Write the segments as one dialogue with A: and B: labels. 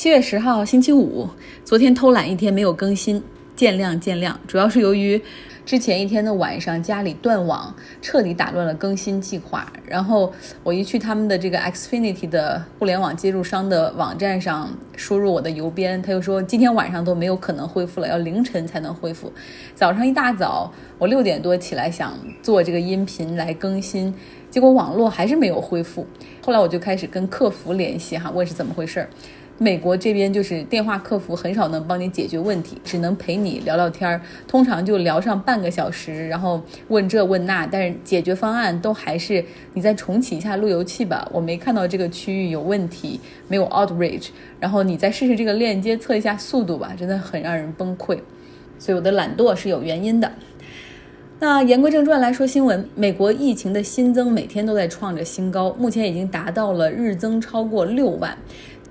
A: 七月十号，星期五。昨天偷懒一天没有更新，见谅见谅。主要是由于之前一天的晚上家里断网，彻底打乱了更新计划。然后我一去他们的这个 Xfinity 的互联网接入商的网站上输入我的邮编，他又说今天晚上都没有可能恢复了，要凌晨才能恢复。早上一大早，我六点多起来想做这个音频来更新，结果网络还是没有恢复。后来我就开始跟客服联系哈，问是怎么回事儿。美国这边就是电话客服很少能帮你解决问题，只能陪你聊聊天儿，通常就聊上半个小时，然后问这问那，但是解决方案都还是你再重启一下路由器吧，我没看到这个区域有问题，没有 outrage，然后你再试试这个链接测一下速度吧，真的很让人崩溃，所以我的懒惰是有原因的。那言归正传来说新闻，美国疫情的新增每天都在创着新高，目前已经达到了日增超过六万。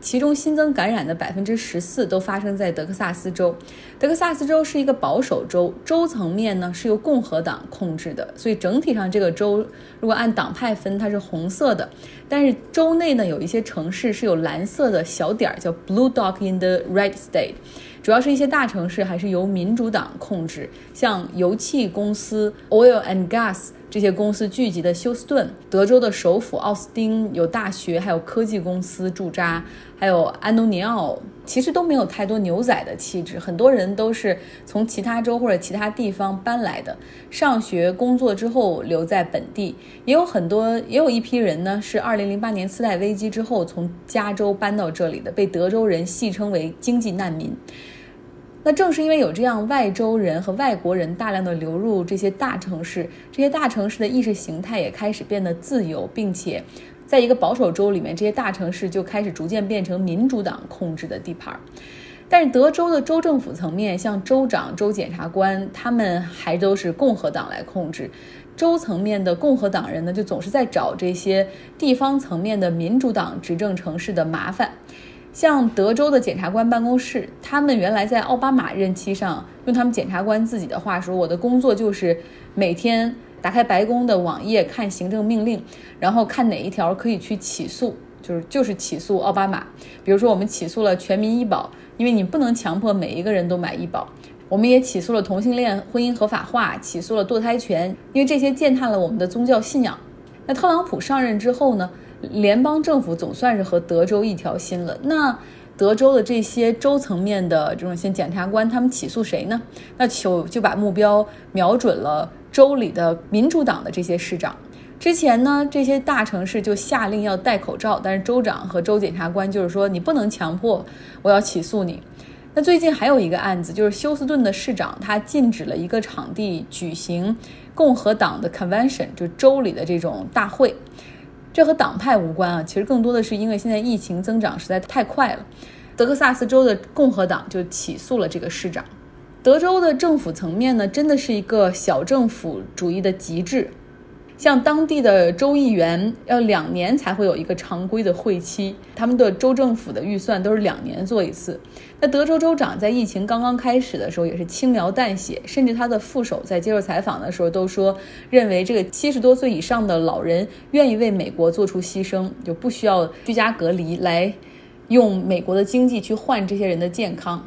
A: 其中新增感染的百分之十四都发生在德克萨斯州。德克萨斯州是一个保守州，州层面呢是由共和党控制的，所以整体上这个州如果按党派分，它是红色的。但是州内呢有一些城市是有蓝色的小点儿，叫 Blue Dot in the Red State。主要是一些大城市还是由民主党控制，像油气公司 Oil and Gas。这些公司聚集的休斯顿，德州的首府奥斯汀有大学，还有科技公司驻扎，还有安东尼奥，其实都没有太多牛仔的气质，很多人都是从其他州或者其他地方搬来的，上学工作之后留在本地，也有很多，也有一批人呢是二零零八年次贷危机之后从加州搬到这里的，被德州人戏称为经济难民。那正是因为有这样外州人和外国人大量的流入这些大城市，这些大城市的意识形态也开始变得自由，并且，在一个保守州里面，这些大城市就开始逐渐变成民主党控制的地盘。但是德州的州政府层面，像州长、州检察官，他们还都是共和党来控制。州层面的共和党人呢，就总是在找这些地方层面的民主党执政城市的麻烦。像德州的检察官办公室，他们原来在奥巴马任期上，用他们检察官自己的话说：“我的工作就是每天打开白宫的网页看行政命令，然后看哪一条可以去起诉，就是就是起诉奥巴马。比如说，我们起诉了全民医保，因为你不能强迫每一个人都买医保；我们也起诉了同性恋婚姻合法化，起诉了堕胎权，因为这些践踏了我们的宗教信仰。那特朗普上任之后呢？”联邦政府总算是和德州一条心了。那德州的这些州层面的这种些检察官，他们起诉谁呢？那就就把目标瞄准了州里的民主党的这些市长。之前呢，这些大城市就下令要戴口罩，但是州长和州检察官就是说你不能强迫，我要起诉你。那最近还有一个案子，就是休斯顿的市长他禁止了一个场地举行共和党的 convention，就州里的这种大会。这和党派无关啊，其实更多的是因为现在疫情增长实在太快了。德克萨斯州的共和党就起诉了这个市长。德州的政府层面呢，真的是一个小政府主义的极致。像当地的州议员要两年才会有一个常规的会期，他们的州政府的预算都是两年做一次。那德州州长在疫情刚刚开始的时候也是轻描淡写，甚至他的副手在接受采访的时候都说，认为这个七十多岁以上的老人愿意为美国做出牺牲，就不需要居家隔离来用美国的经济去换这些人的健康。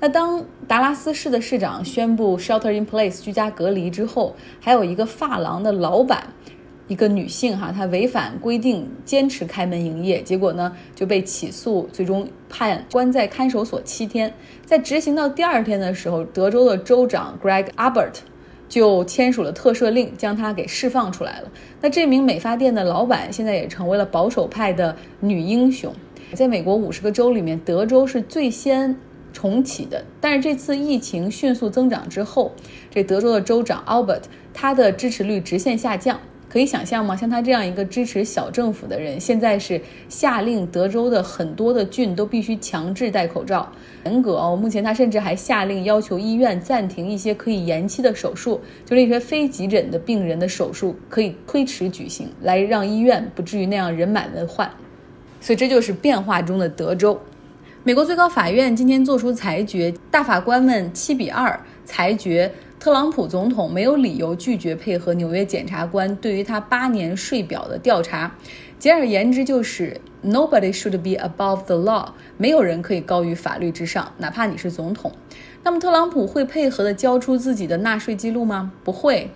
A: 那当达拉斯市的市长宣布 shelter in place 居家隔离之后，还有一个发廊的老板，一个女性哈，她违反规定坚持开门营业，结果呢就被起诉，最终判关在看守所七天。在执行到第二天的时候，德州的州长 Greg Abbott 就签署了特赦令，将他给释放出来了。那这名美发店的老板现在也成为了保守派的女英雄。在美国五十个州里面，德州是最先。重启的，但是这次疫情迅速增长之后，这德州的州长 Albert 他的支持率直线下降，可以想象吗？像他这样一个支持小政府的人，现在是下令德州的很多的郡都必须强制戴口罩，严格哦。目前他甚至还下令要求医院暂停一些可以延期的手术，就那些非急诊的病人的手术可以推迟举行，来让医院不至于那样人满为患。所以这就是变化中的德州。美国最高法院今天作出裁决，大法官们七比二裁决特朗普总统没有理由拒绝配合纽约检察官对于他八年税表的调查。简而言之，就是 Nobody should be above the law，没有人可以高于法律之上，哪怕你是总统。那么特朗普会配合的交出自己的纳税记录吗？不会。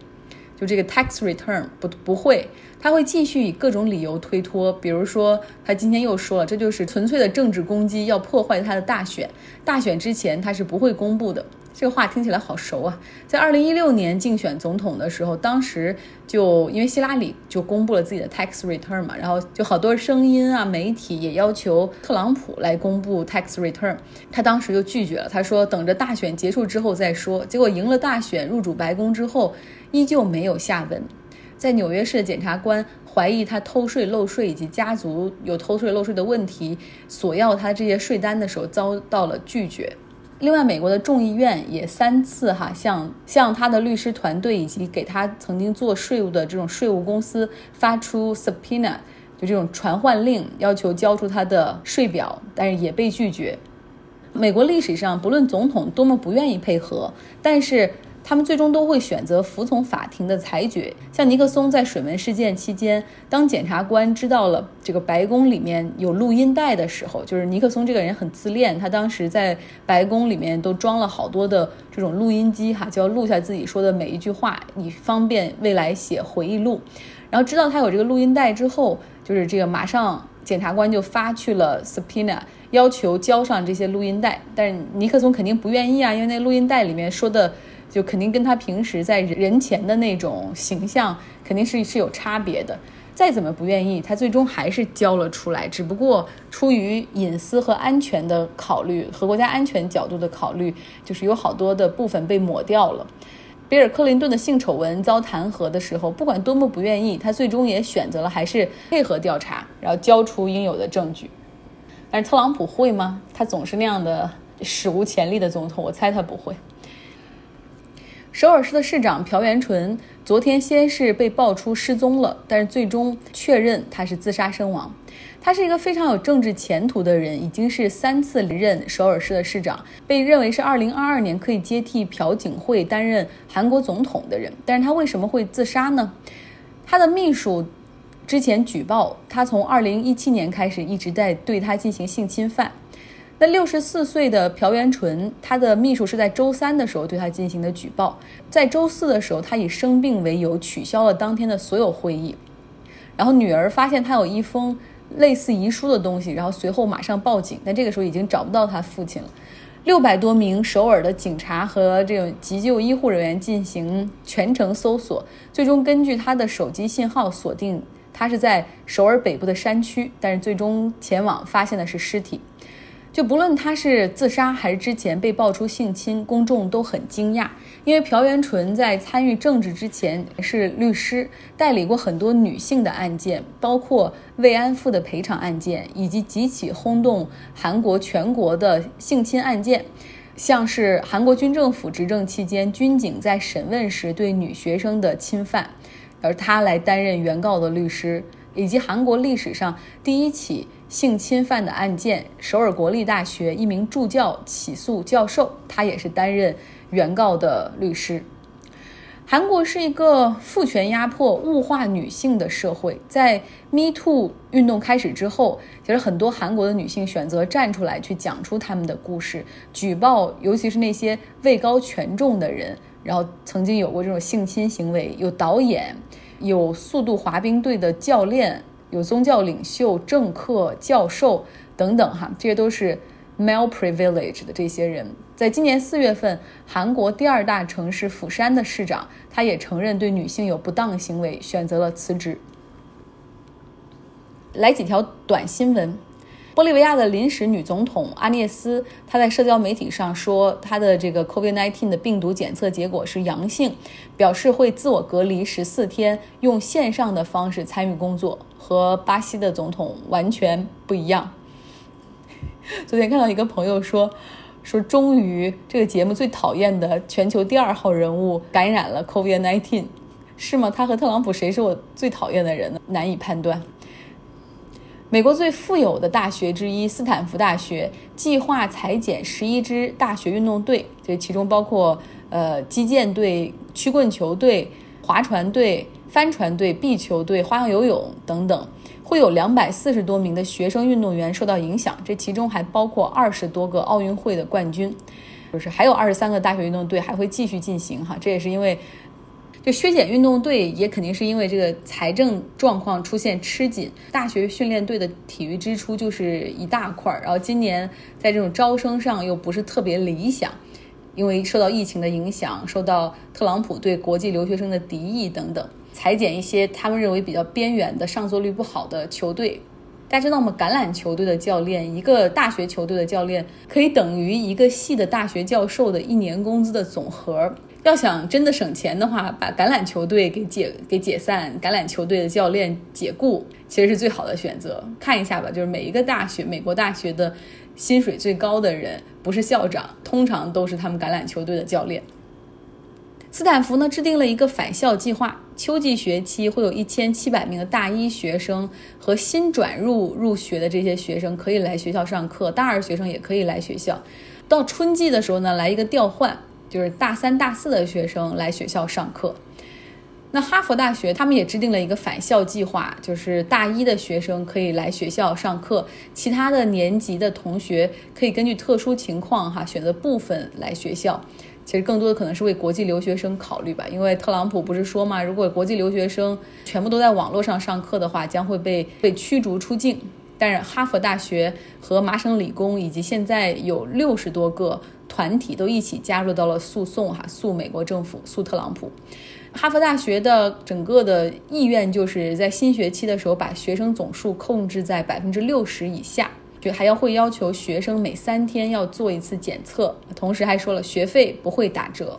A: 就这个 tax return 不不会，他会继续以各种理由推脱，比如说他今天又说了，这就是纯粹的政治攻击，要破坏他的大选，大选之前他是不会公布的。这个话听起来好熟啊！在二零一六年竞选总统的时候，当时就因为希拉里就公布了自己的 tax return 嘛，然后就好多声音啊，媒体也要求特朗普来公布 tax return，他当时就拒绝了，他说等着大选结束之后再说。结果赢了大选，入主白宫之后，依旧没有下文。在纽约市的检察官怀疑他偷税漏税以及家族有偷税漏税的问题，索要他这些税单的时候，遭到了拒绝。另外，美国的众议院也三次哈向向他的律师团队以及给他曾经做税务的这种税务公司发出 subpoena，就这种传唤令，要求交出他的税表，但是也被拒绝。美国历史上，不论总统多么不愿意配合，但是。他们最终都会选择服从法庭的裁决。像尼克松在水门事件期间，当检察官知道了这个白宫里面有录音带的时候，就是尼克松这个人很自恋，他当时在白宫里面都装了好多的这种录音机，哈，就要录下自己说的每一句话，以方便未来写回忆录。然后知道他有这个录音带之后，就是这个马上检察官就发去了 subpoena，要求交上这些录音带。但是尼克松肯定不愿意啊，因为那录音带里面说的。就肯定跟他平时在人前的那种形象肯定是是有差别的。再怎么不愿意，他最终还是交了出来。只不过出于隐私和安全的考虑和国家安全角度的考虑，就是有好多的部分被抹掉了。比尔·克林顿的性丑闻遭弹劾的时候，不管多么不愿意，他最终也选择了还是配合调查，然后交出应有的证据。但是特朗普会吗？他总是那样的史无前例的总统，我猜他不会。首尔市的市长朴元淳昨天先是被爆出失踪了，但是最终确认他是自杀身亡。他是一个非常有政治前途的人，已经是三次连任首尔市的市长，被认为是2022年可以接替朴槿惠担任韩国总统的人。但是他为什么会自杀呢？他的秘书之前举报他从2017年开始一直在对他进行性侵犯。那六十四岁的朴元淳，他的秘书是在周三的时候对他进行的举报，在周四的时候，他以生病为由取消了当天的所有会议。然后女儿发现他有一封类似遗书的东西，然后随后马上报警，但这个时候已经找不到他父亲了。六百多名首尔的警察和这种急救医护人员进行全程搜索，最终根据他的手机信号锁定他是在首尔北部的山区，但是最终前往发现的是尸体。就不论他是自杀还是之前被爆出性侵，公众都很惊讶，因为朴元淳在参与政治之前是律师，代理过很多女性的案件，包括慰安妇的赔偿案件，以及几起轰动韩国全国的性侵案件，像是韩国军政府执政期间军警在审问时对女学生的侵犯，而他来担任原告的律师，以及韩国历史上第一起。性侵犯的案件，首尔国立大学一名助教起诉教授，他也是担任原告的律师。韩国是一个父权压迫、物化女性的社会，在 Me Too 运动开始之后，其实很多韩国的女性选择站出来去讲出他们的故事，举报，尤其是那些位高权重的人，然后曾经有过这种性侵行为，有导演，有速度滑冰队的教练。有宗教领袖、政客、教授等等，哈，这些都是 male privilege 的这些人。在今年四月份，韩国第二大城市釜山的市长，他也承认对女性有不当行为，选择了辞职。来几条短新闻。玻利维亚的临时女总统阿涅斯，她在社交媒体上说，她的这个 COVID-19 的病毒检测结果是阳性，表示会自我隔离十四天，用线上的方式参与工作，和巴西的总统完全不一样。昨天看到一个朋友说，说终于这个节目最讨厌的全球第二号人物感染了 COVID-19，是吗？他和特朗普谁是我最讨厌的人呢？难以判断。美国最富有的大学之一斯坦福大学计划裁减十一支大学运动队，这其中包括呃击剑队、曲棍球队、划船队、帆船队、壁球队、花样游泳等等，会有两百四十多名的学生运动员受到影响，这其中还包括二十多个奥运会的冠军，就是还有二十三个大学运动队还会继续进行哈。这也是因为，削减运动队也肯定是因为这个财政状况出现吃紧，大学训练队的体育支出就是一大块儿，然后今年在这种招生上又不是特别理想，因为受到疫情的影响，受到特朗普对国际留学生的敌意等等。裁减一些他们认为比较边缘的、上座率不好的球队。大家知道吗？橄榄球队的教练，一个大学球队的教练，可以等于一个系的大学教授的一年工资的总和。要想真的省钱的话，把橄榄球队给解给解散，橄榄球队的教练解雇，其实是最好的选择。看一下吧，就是每一个大学，美国大学的薪水最高的人，不是校长，通常都是他们橄榄球队的教练。斯坦福呢制定了一个返校计划，秋季学期会有一千七百名的大一学生和新转入入学的这些学生可以来学校上课，大二学生也可以来学校。到春季的时候呢，来一个调换，就是大三、大四的学生来学校上课。那哈佛大学他们也制定了一个返校计划，就是大一的学生可以来学校上课，其他的年级的同学可以根据特殊情况哈选择部分来学校。其实更多的可能是为国际留学生考虑吧，因为特朗普不是说嘛，如果国际留学生全部都在网络上上课的话，将会被被驱逐出境。但是哈佛大学和麻省理工以及现在有六十多个团体都一起加入到了诉讼，哈，诉美国政府，诉特朗普。哈佛大学的整个的意愿就是在新学期的时候把学生总数控制在百分之六十以下。就还要会要求学生每三天要做一次检测，同时还说了学费不会打折。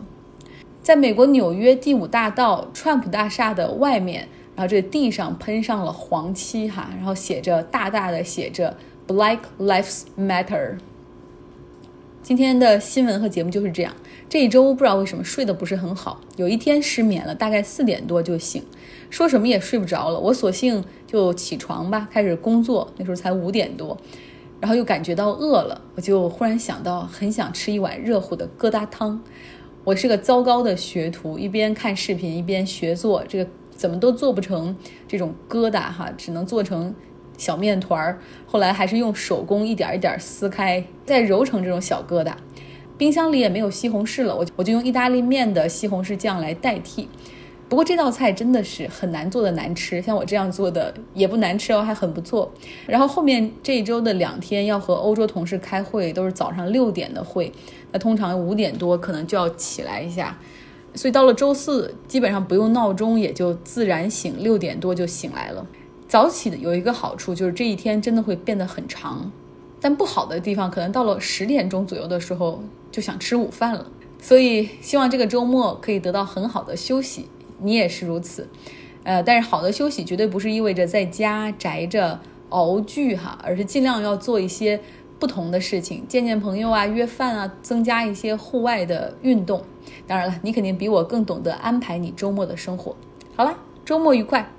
A: 在美国纽约第五大道川普大厦的外面，然后这地上喷上了黄漆哈，然后写着大大的写着 Black Lives Matter。今天的新闻和节目就是这样。这一周不知道为什么睡得不是很好，有一天失眠了，大概四点多就醒，说什么也睡不着了。我索性就起床吧，开始工作。那时候才五点多。然后又感觉到饿了，我就忽然想到，很想吃一碗热乎的疙瘩汤。我是个糟糕的学徒，一边看视频一边学做，这个怎么都做不成这种疙瘩哈，只能做成小面团儿。后来还是用手工一点一点撕开，再揉成这种小疙瘩。冰箱里也没有西红柿了，我我就用意大利面的西红柿酱来代替。不过这道菜真的是很难做的难吃，像我这样做的也不难吃哦，还很不错。然后后面这一周的两天要和欧洲同事开会，都是早上六点的会，那通常五点多可能就要起来一下，所以到了周四基本上不用闹钟也就自然醒，六点多就醒来了。早起的有一个好处就是这一天真的会变得很长，但不好的地方可能到了十点钟左右的时候就想吃午饭了。所以希望这个周末可以得到很好的休息。你也是如此，呃，但是好的休息绝对不是意味着在家宅着熬剧哈，而是尽量要做一些不同的事情，见见朋友啊，约饭啊，增加一些户外的运动。当然了，你肯定比我更懂得安排你周末的生活。好了，周末愉快。